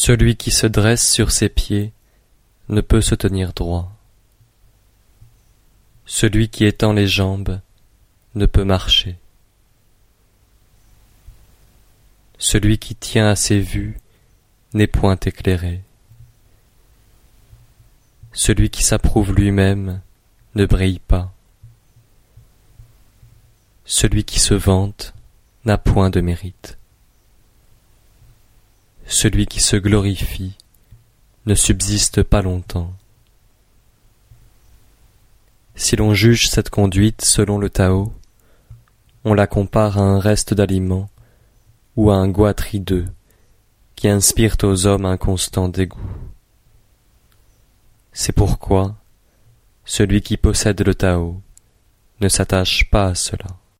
Celui qui se dresse sur ses pieds ne peut se tenir droit. Celui qui étend les jambes ne peut marcher. Celui qui tient à ses vues n'est point éclairé. Celui qui s'approuve lui-même ne brille pas. Celui qui se vante n'a point de mérite. Celui qui se glorifie ne subsiste pas longtemps. Si l'on juge cette conduite selon le Tao, on la compare à un reste d'aliment ou à un goitre hideux qui inspire aux hommes un constant dégoût. C'est pourquoi celui qui possède le Tao ne s'attache pas à cela.